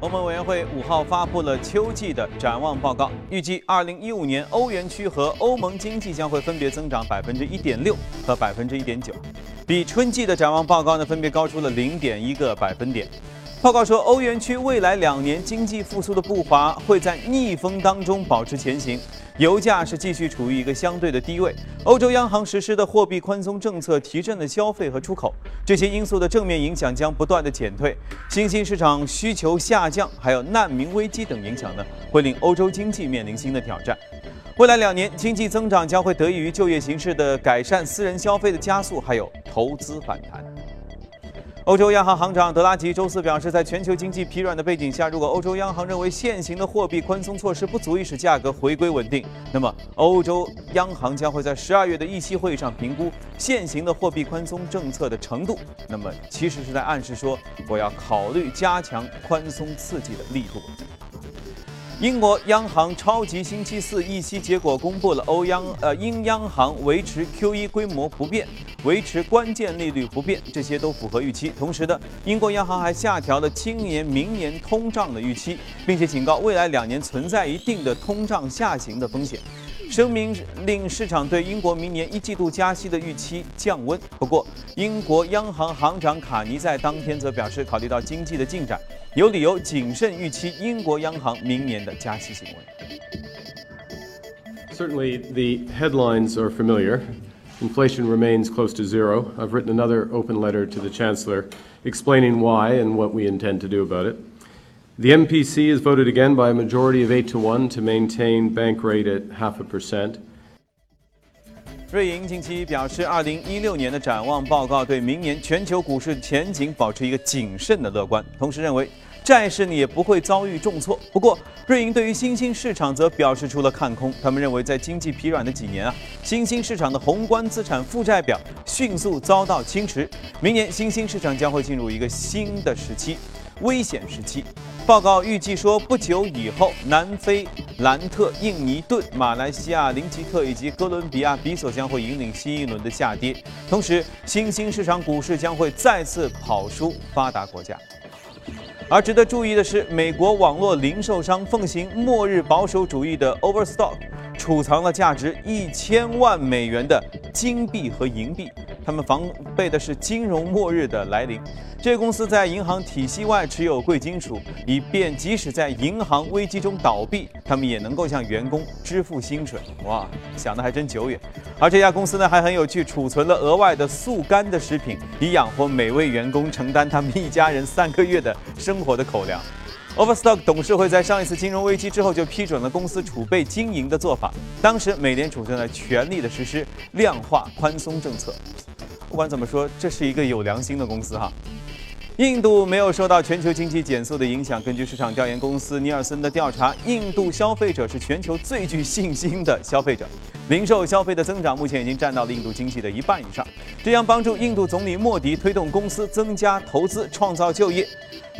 欧盟委员会五号发布了秋季的展望报告，预计二零一五年欧元区和欧盟经济将会分别增长百分之一点六和百分之一点九，比春季的展望报告呢分别高出了零点一个百分点。报告说，欧元区未来两年经济复苏的步伐会在逆风当中保持前行。油价是继续处于一个相对的低位，欧洲央行实施的货币宽松政策提振了消费和出口，这些因素的正面影响将不断的减退，新兴市场需求下降，还有难民危机等影响呢，会令欧洲经济面临新的挑战。未来两年经济增长将会得益于就业形势的改善、私人消费的加速，还有投资反弹。欧洲央行行长德拉吉周四表示，在全球经济疲软的背景下，如果欧洲央行认为现行的货币宽松措施不足以使价格回归稳定，那么欧洲央行将会在十二月的议息会议上评估现行的货币宽松政策的程度。那么，其实是在暗示说，我要考虑加强宽松刺激的力度。英国央行超级星期四议息结果公布了，欧央呃英央行维持 QE 规模不变，维持关键利率不变，这些都符合预期。同时呢，英国央行还下调了今年明年通胀的预期，并且警告未来两年存在一定的通胀下行的风险。声明令市场对英国明年一季度加息的预期降温。不过，英国央行行长卡尼在当天则表示，考虑到经济的进展，有理由谨慎预期英国央行明年的加息行为。Certainly, the headlines are familiar. Inflation remains close to zero. I've written another open letter to the Chancellor explaining why and what we intend to do about it. The MPC has voted again by a majority of 8 to 1 to maintain bank rate at half a percent. 瑞银近期表示，二零一六年的展望报告对明年全球股市前景保持一个谨慎的乐观，同时认为债市呢也不会遭遇重挫。不过，瑞银对于新兴市场则表示出了看空，他们认为在经济疲软的几年啊，新兴市场的宏观资产负债表迅速遭到侵蚀，明年新兴市场将会进入一个新的时期。危险时期，报告预计说，不久以后，南非、兰特、印尼盾、马来西亚、林吉特以及哥伦比亚比索将会引领新一轮的下跌，同时，新兴市场股市将会再次跑输发达国家。而值得注意的是，美国网络零售商奉行末日保守主义的 Overstock，储藏了价值一千万美元的金币和银币，他们防备的是金融末日的来临。这个公司在银行体系外持有贵金属，以便即使在银行危机中倒闭，他们也能够向员工支付薪水。哇，想的还真久远。而这家公司呢，还很有趣，储存了额外的速干的食品，以养活每位员工，承担他们一家人三个月的生活的口粮。Overstock 董事会在上一次金融危机之后就批准了公司储备经营的做法，当时美联储正在全力的实施量化宽松政策。不管怎么说，这是一个有良心的公司哈。印度没有受到全球经济减速的影响。根据市场调研公司尼尔森的调查，印度消费者是全球最具信心的消费者，零售消费的增长目前已经占到了印度经济的一半以上，这将帮助印度总理莫迪推动公司增加投资、创造就业。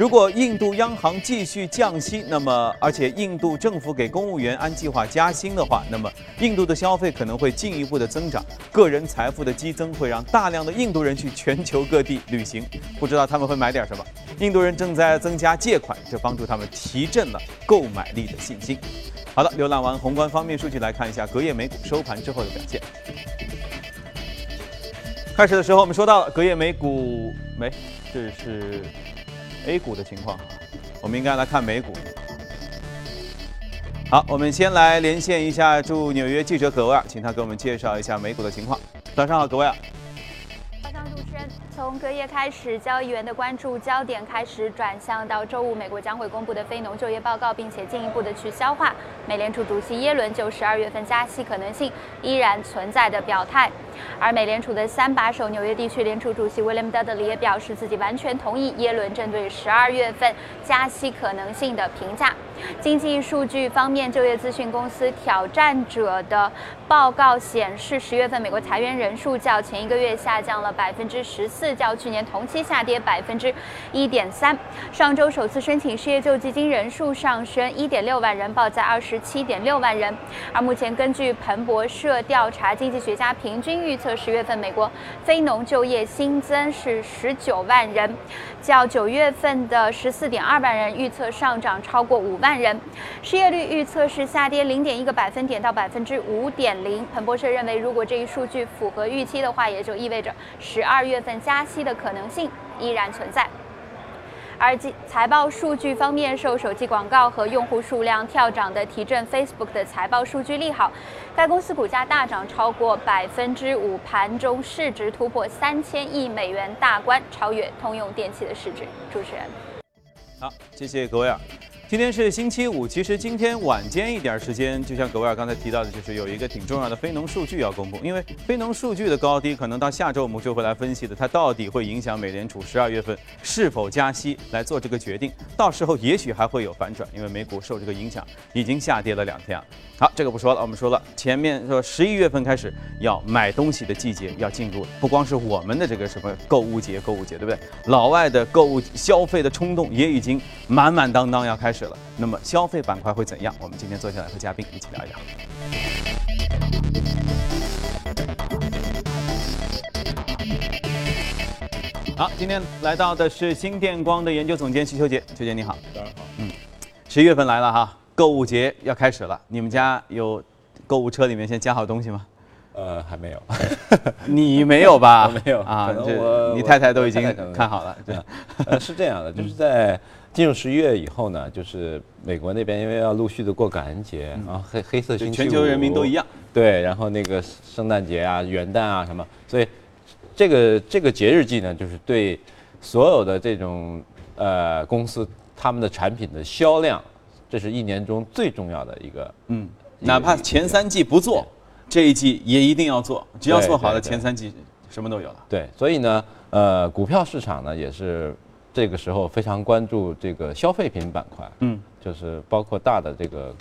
如果印度央行继续降息，那么而且印度政府给公务员按计划加薪的话，那么印度的消费可能会进一步的增长，个人财富的激增会让大量的印度人去全球各地旅行，不知道他们会买点什么。印度人正在增加借款，这帮助他们提振了购买力的信心。好的，浏览完宏观方面数据，来看一下隔夜美股收盘之后的表现。开始的时候我们说到了隔夜美股，没，这是。A 股的情况，我们应该来看美股。好，我们先来连线一下驻纽约记者葛维尔，请他给我们介绍一下美股的情况。早上好，葛维尔。早上，主持人。从隔夜开始，交易员的关注焦点开始转向到周五美国将会公布的非农就业报告，并且进一步的去消化美联储主席耶伦就十二月份加息可能性依然存在的表态。而美联储的三把手纽约地区联储主席威廉·德德里也表示，自己完全同意耶伦针对十二月份加息可能性的评价。经济数据方面，就业咨询公司挑战者的报告显示，十月份美国裁员人数较前一个月下降了百分之十四，较去年同期下跌百分之一点三。上周首次申请失业救济金人数上升一点六万人，报在二十七点六万人。而目前根据彭博社调查，经济学家平均预预测十月份美国非农就业新增是十九万人，较九月份的十四点二万人预测上涨超过五万人。失业率预测是下跌零点一个百分点到百分之五点零。彭博社认为，如果这一数据符合预期的话，也就意味着十二月份加息的可能性依然存在。而财报数据方面，受手机广告和用户数量跳涨的提振，Facebook 的财报数据利好，该公司股价大涨超过百分之五，盘中市值突破三千亿美元大关，超越通用电气的市值。主持人，好，谢谢各位啊。今天是星期五，其实今天晚间一点时间，就像格威尔刚才提到的，就是有一个挺重要的非农数据要公布。因为非农数据的高低，可能到下周我们就会来分析的，它到底会影响美联储十二月份是否加息来做这个决定。到时候也许还会有反转，因为美股受这个影响已经下跌了两天啊。好，这个不说了，我们说了，前面说十一月份开始要买东西的季节要进入了，不光是我们的这个什么购物节，购物节对不对？老外的购物消费的冲动也已经满满当当要开始了。那么消费板块会怎样？我们今天坐下来和嘉宾一起聊一聊。好，今天来到的是新电光的研究总监徐秋杰，秋杰你好。大家好。嗯，十一月份来了哈，购物节要开始了，你们家有购物车里面先加好东西吗？呃，还没有。你没有吧？没有啊，这我你太太都已经看好了。对，呃，是这样的，就是在进入十一月以后呢，就是美国那边因为要陆续的过感恩节，然后黑黑色星期五，全球人民都一样。对，然后那个圣诞节啊、元旦啊什么，所以这个这个节日季呢，就是对所有的这种呃公司他们的产品的销量，这是一年中最重要的一个嗯，哪怕前三季不做，这一季也一定要做，只要做好了，前三季什么都有了。对，所以呢，呃，股票市场呢也是这个时候非常关注这个消费品板块，嗯，就是包括大的这个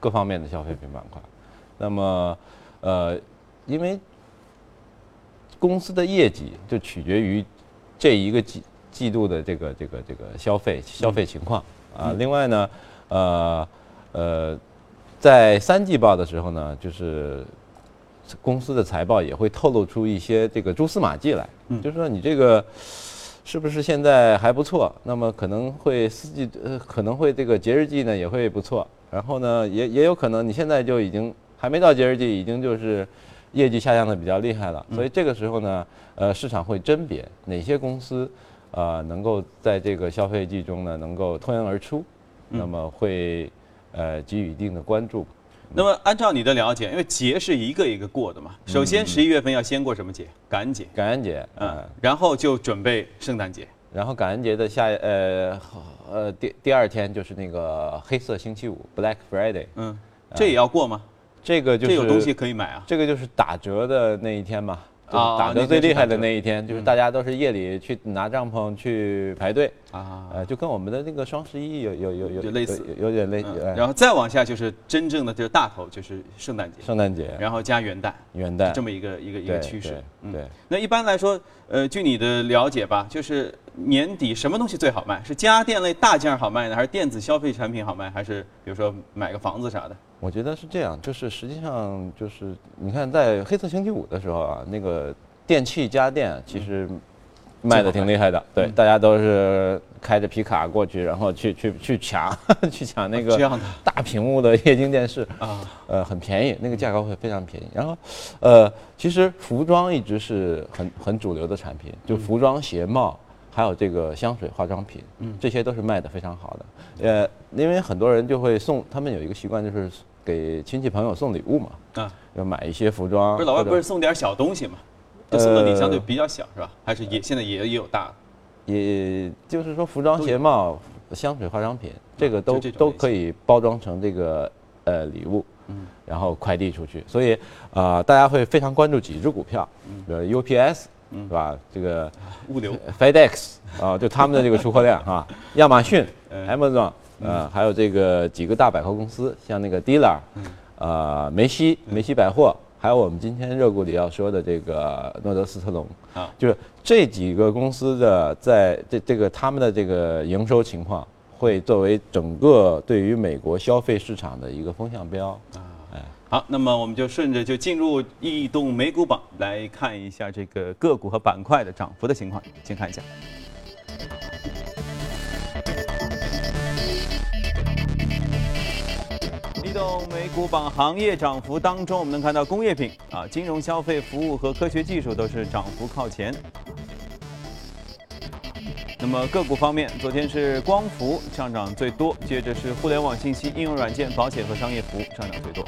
各方面的消费品板块。那么，呃，因为公司的业绩就取决于这一个季季度的这个这个这个消费消费情况啊。另外呢，呃呃，在三季报的时候呢，就是公司的财报也会透露出一些这个蛛丝马迹来，就是说你这个是不是现在还不错？那么可能会四季呃可能会这个节日季呢也会不错，然后呢也也有可能你现在就已经还没到节日季，已经就是业绩下降的比较厉害了，所以这个时候呢，呃市场会甄别哪些公司呃能够在这个消费季中呢能够脱颖而出，那么会呃给予一定的关注。那么按照你的了解，因为节是一个一个过的嘛，首先十一月份要先过什么节？感恩节，感恩节，嗯嗯，，然后就准备圣诞节。然后感恩节的下呃呃第第二天就是那个黑色星期五 Black Friday，嗯，这也要过吗？这个就是这有东西可以买啊。这个就是打折的那一天嘛，就是啊打那天是折最厉害的那一天，就是大家都是夜里去拿帐篷去排队，啊，呃，就跟我们的那个双十一有有有有类似有有点类，呃嗯然后再往下就是真正的就是大头，就是圣诞节，圣诞节、然后加元旦，元旦这么一个一个一个趋势对。嗯，那一般来说，呃，据你的了解吧，就是年底什么东西最好卖？是家电类大件儿好卖呢，还是电子消费产品好卖，还是比如说买个房子啥的？我觉得是这样，就是实际上就是你看，在黑色星期五的时候啊，那个电器家电其实卖的挺厉害的，对，大家都是开着皮卡过去，然后去去去抢 去抢那个大屏幕的液晶电视啊，呃，很便宜，那个价格会非常便宜。然后，呃，其实服装一直是很很主流的产品，就服装、鞋帽，还有这个香水、化妆品，嗯，这些都是卖的非常好的。呃，因为很多人就会送，他们有一个习惯就是给亲戚朋友送礼物嘛，啊，要买一些服装。不是老外不是送点小东西嘛？就送的礼呃相对比较小是吧？还是也现在也也有大的？也就是说，服装、鞋帽、香水、化妆品，这个都都可以包装成这个呃礼物，嗯，然后快递出去。所以啊、呃大家会非常关注几只股票，比如 UPS，嗯是吧？这个物流 FedEx 啊，就他们的这个出货量啊，亚马逊、嗯 Amazon，呃，还有这个几个大百货公司，像那个 Dila，呃，梅西、梅西百货，还有我们今天热股里要说的这个诺德斯特隆啊就是这几个公司的在这这个他们的这个营收情况，会作为整个对于美国消费市场的一个风向标。好，那么我们就顺着就进入异动美股榜来看一下这个个股和板块的涨幅的情况。先看一下。动美股榜行业涨幅当中，我们能看到工业品啊、金融消费服务和科学技术都是涨幅靠前。那么个股方面，昨天是光伏上涨最多，接着是互联网信息、应用软件、保险和商业服务上涨最多。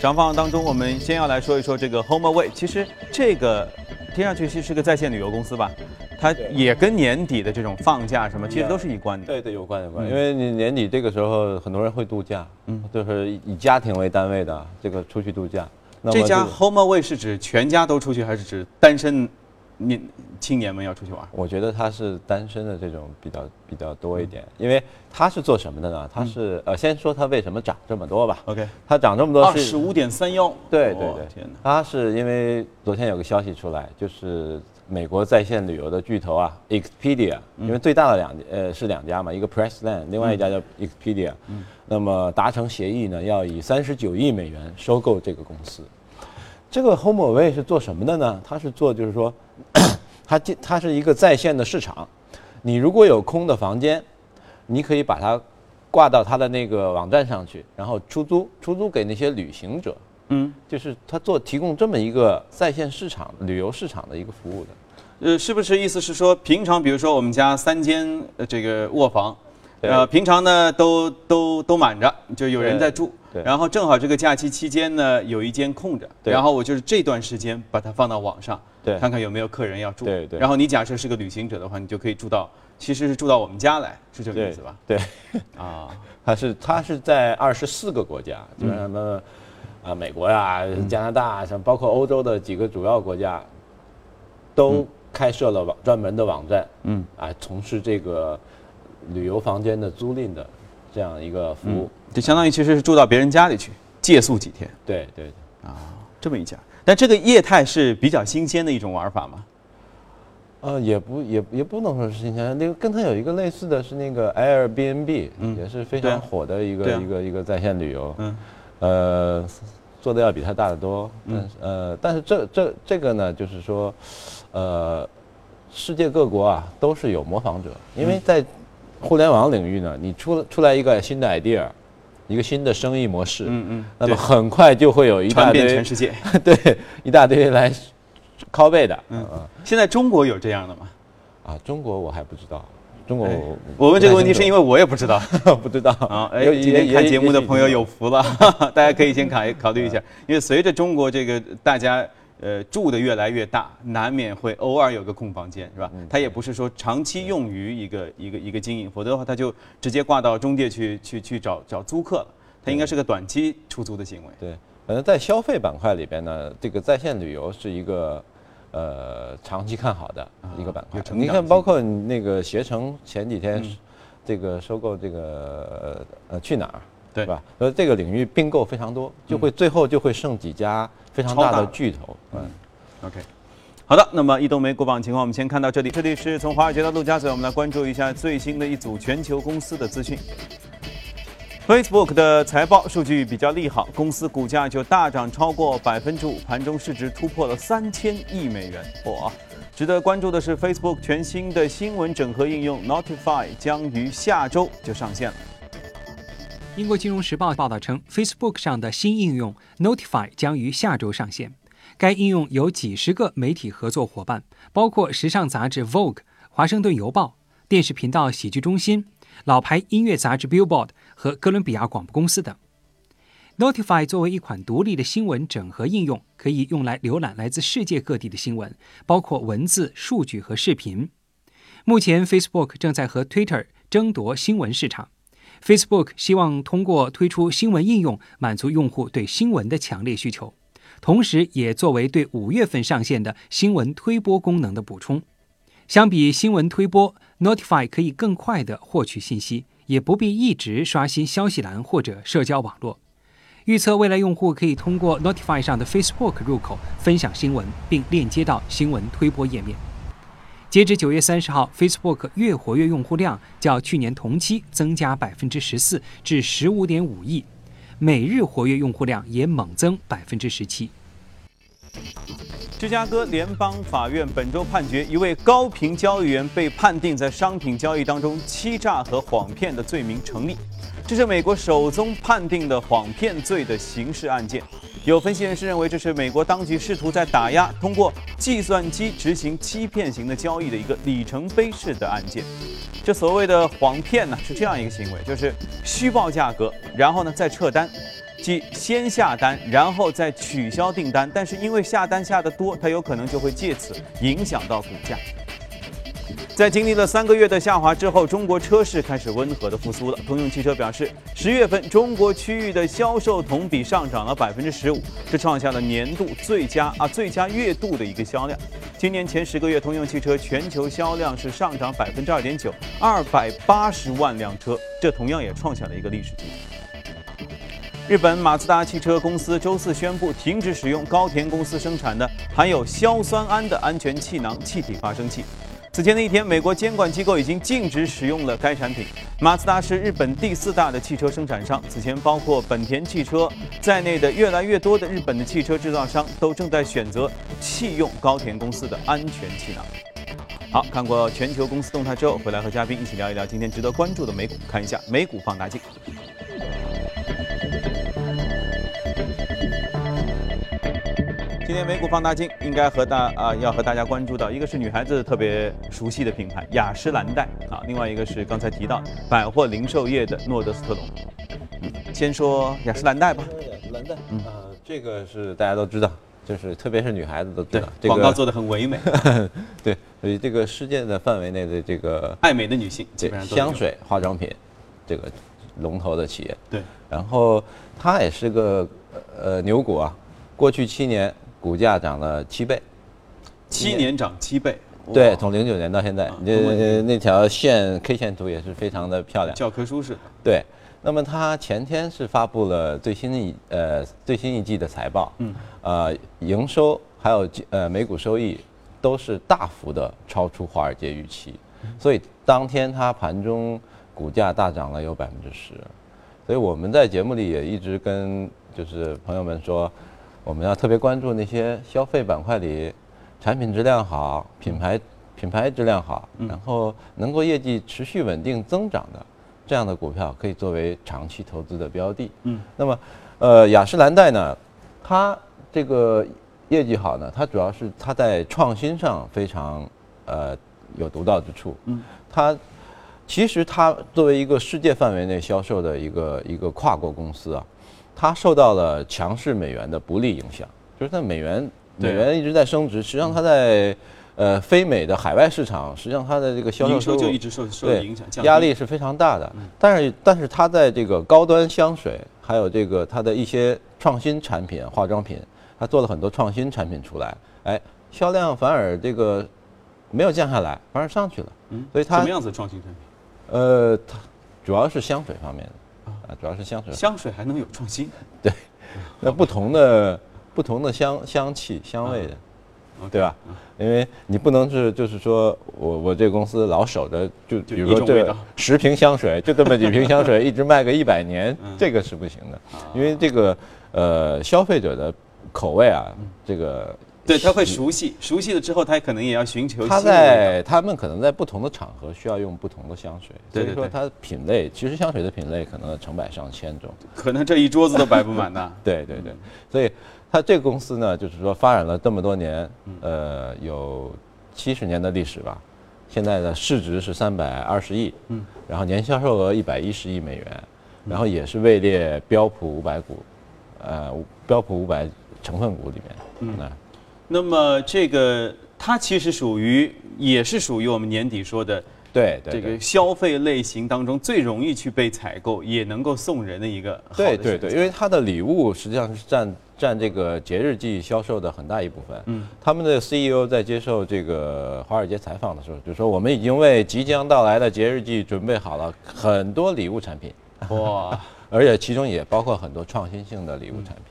涨幅当中，我们先要来说一说这个 HomeAway。其实这个听上去是是个在线旅游公司吧？它也跟年底的这种放假什么，其实都是一关的。对对，有关有关，嗯。因为你年底这个时候很多人会度假，嗯，就是以家庭为单位的这个出去度假。这家 HomeAway 是指全家都出去，还是指单身年青年们要出去玩？我觉得他是单身的这种比较比较多一点，因为他是做什么的呢？他是呃，先说他为什么涨这么多吧。OK，他涨这么多是二十五点三幺。哦对对对，天哪！它是因为昨天有个消息出来，就是美国在线旅游的巨头啊，Expedia，因为最大的两呃是两家嘛，一个 Pressland，另外一家叫 Expedia，那么达成协议呢，要以三十九亿美元收购这个公司。这个 HomeAway 是做什么的呢？它是做就是说，它进它是一个在线的市场，你如果有空的房间，你可以把它挂到它的那个网站上去，然后出租出租给那些旅行者。嗯，就是他做提供这么一个在线市场、旅游市场的一个服务的。呃，是不是意思是说，平常比如说我们家三间呃这个卧房，对呃，平常呢都都都满着，就有人在住。对。然后正好这个假期期间呢，有一间空着，对。然后我就是这段时间把它放到网上，对。看看有没有客人要住。对对。然后你假设是个旅行者的话，你就可以住到，其实是住到我们家来，是这个意思吧？对，啊，它是他是在二十四个国家，基本上什么啊美国呀、加拿大，像包括欧洲的几个主要国家，都开设了网专门的网站，嗯，啊，从事这个旅游房间的租赁的这样一个服务。就相当于其实是住到别人家里去借宿几天对对对。啊，这么一家。但这个业态是比较新鲜的一种玩法嘛？呃，也不也也不能说是新鲜，那个跟它有一个类似的是那个 Airbnb，、嗯也是非常火的一个、啊一个一个在线旅游，嗯，呃，做的要比它大得多，但是、呃，但是这这这个呢，就是说，呃，世界各国啊都是有模仿者，因嗯为在互联网领域呢，你出出来一个新的 idea，一个新的生意模式，嗯嗯那么很快就会有一大堆全世界。对一大堆来拷贝的，嗯。嗯现在中国有这样的吗？啊，中国我还不知道，中国哎我我问这个问题是因为为我也不知道。不知道。啊。哎，有今天看节目的朋友有福了，大家可以先考考虑一下，因为随着中国这个大家呃住的越来越大，难免会偶尔有个空房间，是吧？它也不是说长期用于一个一个一个经营，否则的话它就直接挂到中介去去去找找租客了。它应该是个短期出租的行为。对，反正在消费板块里边呢，这个在线旅游是一个呃长期看好的一个板块你看，包括你那个携程前几天这个收购这个呃去哪儿，对是吧？呃，这个领域并购非常多，就会最后就会剩几家非常大的的巨头。嗯。OK，好的，那么移动美股榜情况我们先看到这里，这里是从华尔街到陆家嘴，我们来关注一下最新的一组全球公司的资讯。Facebook 的财报数据比较利好，公司股价就大涨超过百分之五，盘中市值突破了三千亿美元。哇！值得关注的是，Facebook 全新的新闻整合应用 Notify 将于下周就上线了。英国金融时报报道称，Facebook 上的新应用 Notify 将于下周上线。该应用有几十个媒体合作伙伴，包括时尚杂志 Vogue、华盛顿邮报、电视频道喜剧中心、老牌音乐杂志 Billboard 和哥伦比亚广播公司等。Notify 作为一款独立的新闻整合应用，可以用来浏览来自世界各地的新闻，包括文字、数据和视频。目前，Facebook 正在和 Twitter 争夺新闻市场。Facebook 希望通过推出新闻应用，满足用户对新闻的强烈需求，同时也作为对五月份上线的新闻推播功能的补充。相比新闻推播，Notify 可以更快地获取信息，也不必一直刷新消息栏或者社交网络。预测未来用户可以通过 Notify 上的 Facebook 入口分享新闻，并链接到新闻推播页面。截至九月三十号，Facebook 月活跃用户量较去年同期增加百分之十四，至十五点五亿；每日活跃用户量也猛增百分之十七。芝加哥联邦法院本周判决，一位高频交易员被判定在商品交易当中欺诈和谎骗的罪名成立。这是美国首宗判定的谎骗罪的刑事案件。有分析人士认为，这是美国当局试图在打压通过计算机执行欺骗型的交易的一个里程碑式的案件。这所谓的谎骗呢，是这样一个行为，就是虚报价格，然后呢再撤单，即先下单，然后再取消订单。但是因为下单下的多，它有可能就会借此影响到股价。在经历了三个月的下滑之后，中国车市开始温和的复苏了。通用汽车表示，十月份中国区域的销售同比上涨了百分之十五，这创下了年度最佳啊最佳月度的一个销量。今年前十个月，通用汽车全球销量是上涨百分之二点九，二百八十万辆车，这同样也创下了一个历史记录。日本马自达汽车公司周四宣布停止使用高田公司生产的含有硝酸铵的安全气囊气体发生器。此前的一天，美国监管机构已经禁止使用了该产品。马自达是日本第四大的汽车生产商，此前包括本田汽车在内的越来越多的日本的汽车制造商都正在选择弃用高田公司的安全气囊。好，看过全球公司动态之后，回来和嘉宾一起聊一聊今天值得关注的美股，看一下美股放大镜。今天美股放大镜应该和大啊要和大家关注到，一个是女孩子特别熟悉的品牌雅诗兰黛啊，另外一个是刚才提到百货零售业的诺德斯特隆。嗯，先说雅诗兰黛吧。雅诗兰黛，嗯，这个是大家都知道，就是特别是女孩子都知道，，这个广告做的很唯美，对，所以这个世界的范围内的这个爱美的女性基对本上香水、化妆品这个龙头的企业。对，然后它也是个呃牛股啊，过去七年股价涨了七倍。七年涨七倍，对，从零九年到现在啊，很稳这那条线 K 线图也是非常的漂亮。教科书式。对，那么它前天是发布了最新一呃最新一季的财报，嗯，呃营收还有呃每股收益都是大幅的超出华尔街预期，所以当天它盘中股价大涨了有百分之十，所以我们在节目里也一直跟就是朋友们说，我们要特别关注那些消费板块里产品质量好、品牌品牌质量好，然后能够业绩持续稳定增长的这样的股票，可以作为长期投资的标的。嗯，那么呃雅诗兰黛呢，它这个业绩好呢，它主要是它在创新上非常呃有独到之处。嗯，它其实它作为一个世界范围内销售的一个一个跨国公司啊，它受到了强势美元的不利影响，就是它美元美元一直在升值，实际上它在呃非美的海外市场，实际上它的这个销售就一直受受对影响，降压力是非常大的。嗯但是但是它在这个高端香水，还有这个它的一些创新产品、化妆品，它做了很多创新产品出来，哎，销量反而这个没有降下来，反而上去了。嗯，所以它什么样子的创新产品？呃，它主要是香水方面的啊，主要是香水。香水还能有创新？对那不同的不同的香香气香味的。对吧嗯？因为你不能是就是说我我这个公司老守着，就就比如说这十瓶香水，就这么几瓶香水，一直卖个一百年嗯，这个是不行的。啊因为这个呃消费者的口味啊，嗯这个对，他会熟悉，熟悉了之后，他可能也要寻求他在他们可能在不同的场合需要用不同的香水，所以说它品类其实香水的品类可能成百上千种。可能这一桌子都摆不满的。对对对，所以它这个公司呢，就是说发展了这么多年，嗯。呃，有七十年的历史吧。现在的市值是三百二十亿，嗯，然后年销售额一百一十亿美元，然后也是位列标普五百股，呃，标普五百成分股里面，嗯那那么这个它其实属于，也是属于我们年底说的对对这个消费类型当中最容易去被采购，也能够送人的一个好的对对对，因为它的礼物实际上是占占这个节日季销售的很大一部分。嗯，他们的 CEO 在接受这个华尔街采访的时候就说：“我们已经为即将到来的节日季准备好了很多礼物产品。哇，而且其中也包括很多创新性的礼物产品。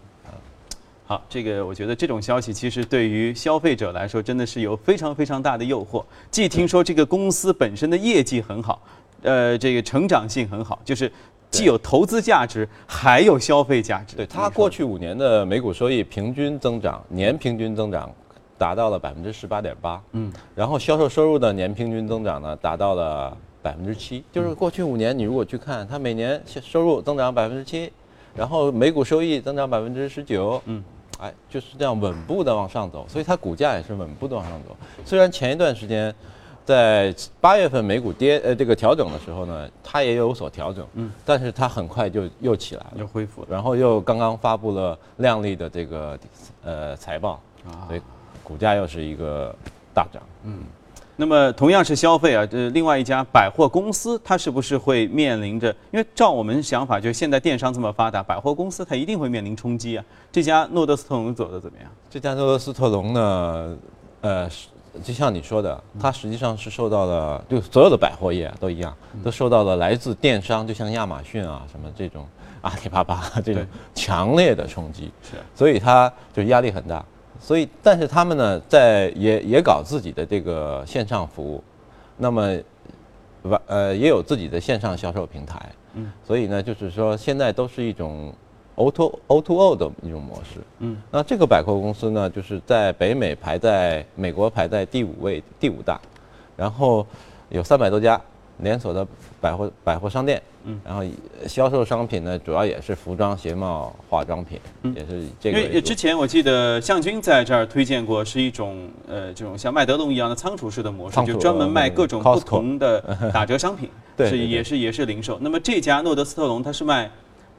好，这个我觉得这种消息其实对于消费者来说真的是有非常非常大的诱惑。既听说这个公司本身的业绩很好，呃，这个成长性很好，就是既有投资价值，还有消费价值。对它过去五年的每股收益平均增长，年平均增长达到了百分之十八点八，嗯，然后销售收入的年平均增长呢达到了百分之七，就是过去五年你如果去看，它每年收入增长百分之七，然后每股收益增长百分之十九，嗯。哎，就是这样稳步的往上走，所以它股价也是稳步的往上走。虽然前一段时间，在八月份美股跌呃这个调整的时候呢，它也有所调整，嗯，但是它很快就又起来了，又恢复了，然后又刚刚发布了靓丽的这个呃财报，啊，所以股价又是一个大涨，嗯。那么同样是消费啊，这另外一家百货公司，它是不是会面临着？因为照我们想法，就是现在电商这么发达，百货公司它一定会面临冲击啊。这家诺德斯特龙走的怎么样？这家诺德斯特龙呢，呃，就像你说的，它实际上是受到了，就所有的百货业都一样，都受到了来自电商，就像亚马逊啊什么这种阿里巴巴这种强烈的冲击，是，所以它就压力很大。所以，但是他们呢，在也也搞自己的这个线上服务，那么完呃也有自己的线上销售平台，嗯，所以呢，就是说现在都是一种 O to O to O 的一种模式，嗯，那这个百货公司呢，就是在北美排在美国排在第五位，第五大，然后有三百多家。连锁的百货百货商店，嗯，然后销售商品呢，主要也是服装、鞋帽、化妆品，也是这个。因为之前我记得向军在这儿推荐过，是一种呃这种像麦德龙一样的仓储式的模式，就专门卖各种不同的打折商品，是也是也是零售。那么这家诺德斯特龙它是卖。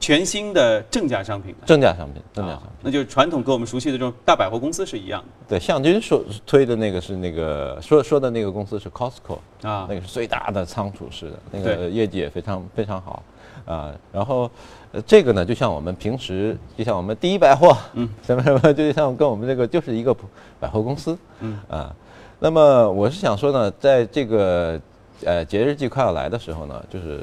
全新的正价商品，正价商品，正价商品，那就是传统跟我们熟悉的这种大百货公司是一样的。对，向军说推的那个是那个说说的那个公司是 Costco 啊，那个是最大的仓储式的，那个业绩也非常非常好啊。然后，呃，这个呢，就像我们平时，就像我们第一百货，嗯，什么什么，就像跟我们这个就是一个百货公司，嗯啊。那么我是想说呢，在这个呃节日季快要来的时候呢，就是。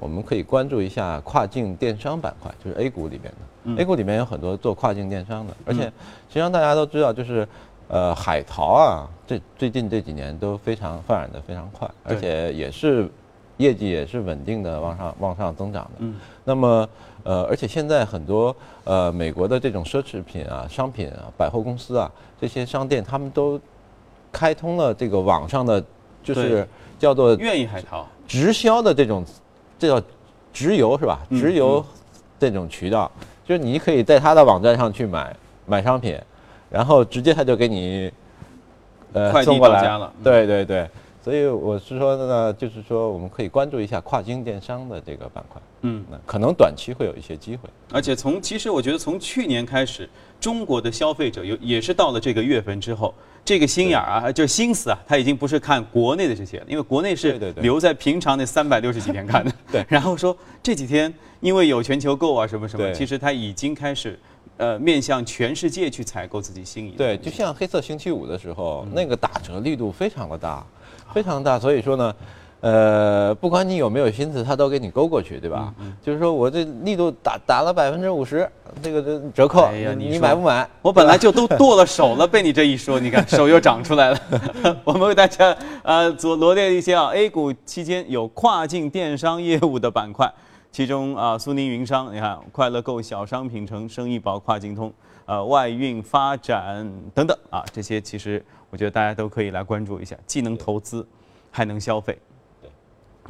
我们可以关注一下跨境电商板块，就是 A 股里面的。A 股里面有很多做跨境电商的，而且实际上大家都知道，就是呃海淘啊，这最近这几年都非常发展的非常快，而且也是业绩也是稳定的往上往上增长的。嗯。那么呃，而且现在很多呃美国的这种奢侈品啊、商品啊、百货公司啊这些商店，他们都开通了这个网上的，就是叫做愿意海淘直销的这种。这叫直邮是吧？直邮这种渠道，就是你可以在他的网站上去买买商品，然后直接他就给你呃送过来了。对对对，所以我是说呢，就是说我们可以关注一下跨境电商的这个板块。嗯，可能短期会有一些机会。而且从其实我觉得从去年开始，中国的消费者有也是到了这个月份之后。这个心眼儿啊，就心思啊，他已经不是看国内的这些了，因为国内是留在平常那三百六十几天看的。对。然后说这几天因为有全球购啊什么什么，其实他已经开始呃面向全世界去采购自己心仪。对，就像黑色星期五的时候，那个打折力度非常的大，非常大，所以说呢。呃，不管你有没有心思，他都给你勾过去，对吧？就是说我这力度打打了百分之五十，这个这折扣，你买不买？我本来就都 剁了手了，被你这一说，你看手又长出来了。我们为大家呃罗罗列一些啊，A 股期间有跨境电商业务的板块，其中啊苏宁云商，你看快乐购小商品城、生意宝跨境通、呃外运发展等等啊，这些其实我觉得大家都可以来关注一下，既能投资，还能消费。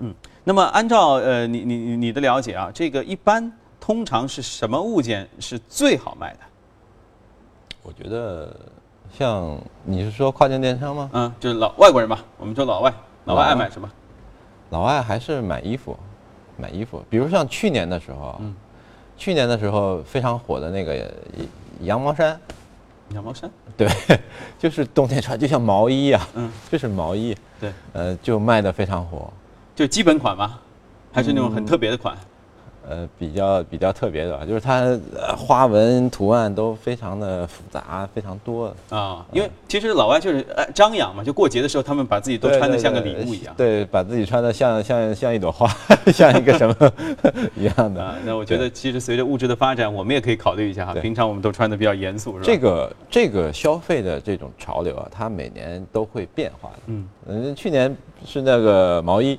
嗯，那么按照呃你你你的了解啊，这个一般通常是什么物件是最好卖的？我觉得像你是说跨境电商吗？嗯，就是老外国人吧，我们说老外，老外爱买什么？老外还是买衣服，买衣服。比如像去年的时候，嗯，去年的时候非常火的那个羊毛衫，羊毛衫，对，就是冬天穿，就像毛衣啊，嗯，就是毛衣，对，呃，就卖的非常火。就基本款吗？还是那种很特别的款？呃比较比较特别的吧，就是它呃花纹图案都非常的复杂，非常多。啊，因为其实老外就是呃张扬嘛，就过节的时候他们把自己都穿的像个礼物一样。对，把自己穿的像像像一朵花，像一个什么 一样的。啊，那我觉得其实随着物质的发展，我们也可以考虑一下哈。平常我们都穿的比较严肃，是吧？这个这个消费的这种潮流啊，它每年都会变化的。嗯嗯，去年是那个毛衣，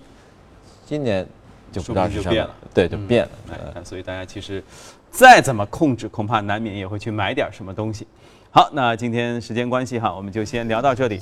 今年就不知道是什么对，就变了。哎所以大家其实再怎么控制，恐怕难免也会去买点什么东西。好，那今天时间关系哈，我们就先聊到这里。